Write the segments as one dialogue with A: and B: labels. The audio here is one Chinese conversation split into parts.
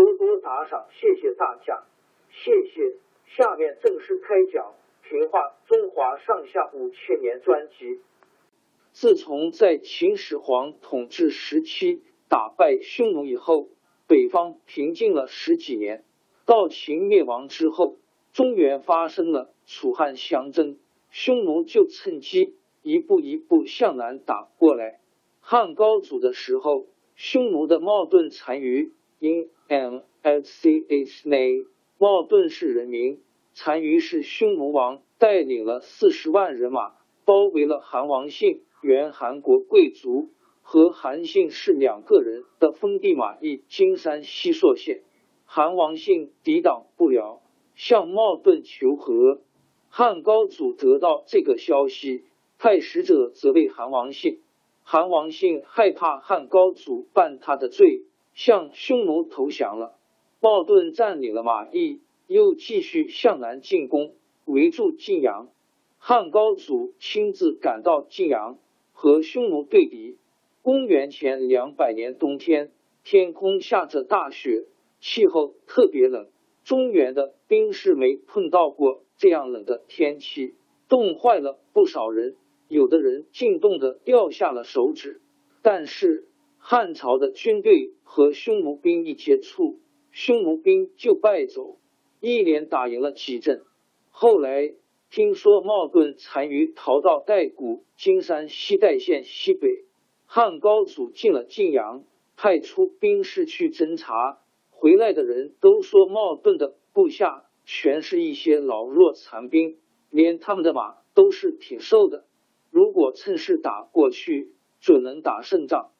A: 多多打赏，谢谢大家，谢谢。下面正式开讲《评话中华上下五千年》专辑。自从在秦始皇统治时期打败匈奴以后，北方平静了十几年。到秦灭亡之后，中原发生了楚汉相争，匈奴就趁机一步一步向南打过来。汉高祖的时候，匈奴的冒顿单于因 M L C H N，茂顿市人民，单于是匈奴王带领了四十万人马，包围了韩王信，原韩国贵族和韩信是两个人的封地马邑金山西朔县。韩王信抵挡不了，向茂顿求和。汉高祖得到这个消息，派使者责备韩王信。韩王信害怕汉高祖办他的罪。向匈奴投降了，鲍顿占领了马邑，又继续向南进攻，围住晋阳。汉高祖亲自赶到晋阳，和匈奴对敌。公元前两百年冬天，天空下着大雪，气候特别冷。中原的兵士没碰到过这样冷的天气，冻坏了不少人，有的人竟冻得掉下了手指。但是。汉朝的军队和匈奴兵一接触，匈奴兵就败走，一连打赢了几阵。后来听说冒顿单于逃到代谷金山西代县西北，汉高祖进了晋阳，派出兵士去侦查，回来的人都说冒顿的部下全是一些老弱残兵，连他们的马都是挺瘦的，如果趁势打过去，准能打胜仗。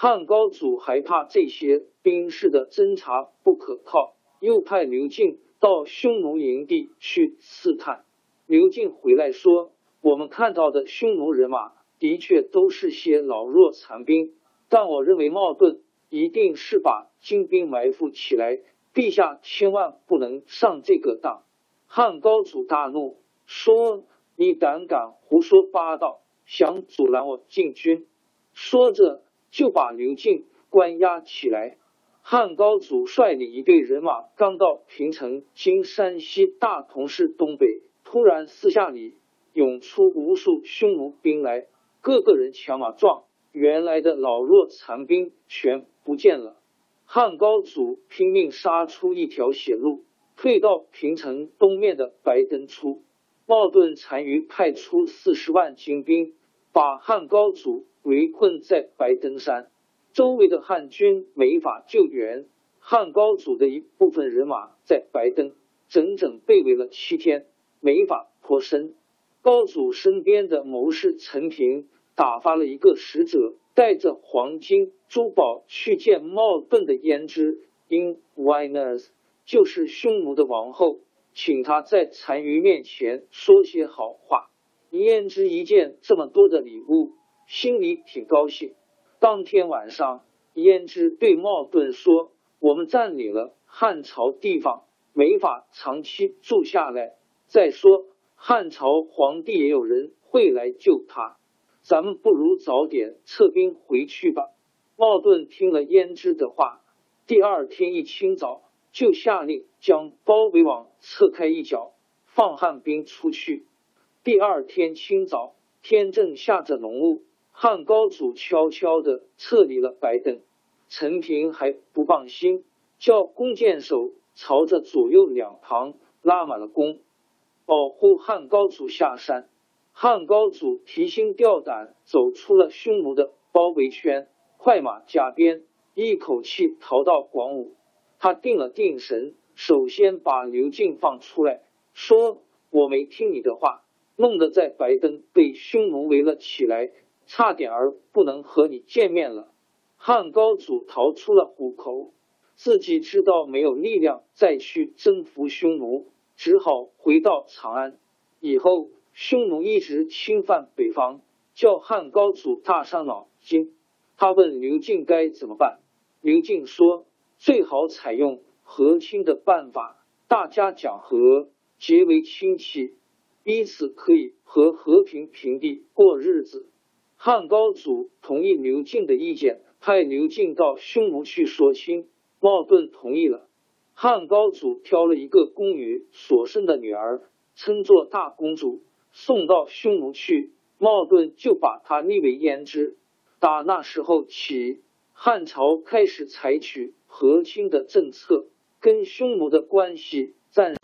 A: 汉高祖还怕这些兵士的侦查不可靠，又派刘敬到匈奴营地去刺探。刘敬回来说：“我们看到的匈奴人马的确都是些老弱残兵，但我认为冒顿一定是把精兵埋伏起来。陛下千万不能上这个当。”汉高祖大怒，说：“你胆敢胡说八道，想阻拦我进军？”说着。就把刘敬关押起来。汉高祖率领一队人马刚到平城（今山西大同市东北），突然四下里涌出无数匈奴兵来，个个人强马壮，原来的老弱残兵全不见了。汉高祖拼命杀出一条血路，退到平城东面的白登出。茂顿单于派出四十万精兵，把汉高祖。围困在白登山，周围的汉军没法救援。汉高祖的一部分人马在白登整整被围了七天，没法脱身。高祖身边的谋士陈平打发了一个使者，带着黄金珠宝去见冒顿的胭脂 （In Winers），就是匈奴的王后，请他在单于面前说些好话。胭脂一见这么多的礼物。心里挺高兴。当天晚上，胭脂对茂顿说：“我们占领了汉朝地方，
B: 没法长期住下来。再说汉朝皇帝也有人会来救他，咱们不如早点撤兵回去吧。茂顿听了胭脂的话，第二天一清早就下令将包围网撤开一角，放汉兵出去。第二天清早，天正下着浓雾，汉高祖悄悄的撤离了白登。陈平还不放心，叫弓箭手朝着左右两旁拉满了弓。保护汉高祖下山，汉高祖提心吊胆走出了匈奴的包围圈，快马加鞭，一口气逃到广武。他定了定神，首先把刘敬放出来，说：“我没听你的话，弄得在白登被匈奴围了起来，差点儿不能和你见面了。”汉高祖逃出了虎口，自己知道没有力量再去征服匈奴。只好回到长安。以后匈奴一直侵犯北方，叫汉高祖大伤脑筋。他问刘敬该怎么办。刘敬说：“最好采用和亲的办法，大家讲和，结为亲戚，彼此可以和和平平地过日子。”汉高祖同意刘敬的意见，派刘敬到匈奴去说亲。茂顿同意了。汉高祖挑了一个宫女所生的女儿，称作大公主，送到匈奴去。茂顿就把她立为胭脂。打那时候起，汉朝开始采取和亲的政策，跟匈奴的关系暂。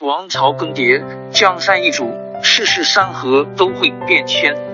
B: 王朝更迭，江山易主，世事山河都会变迁。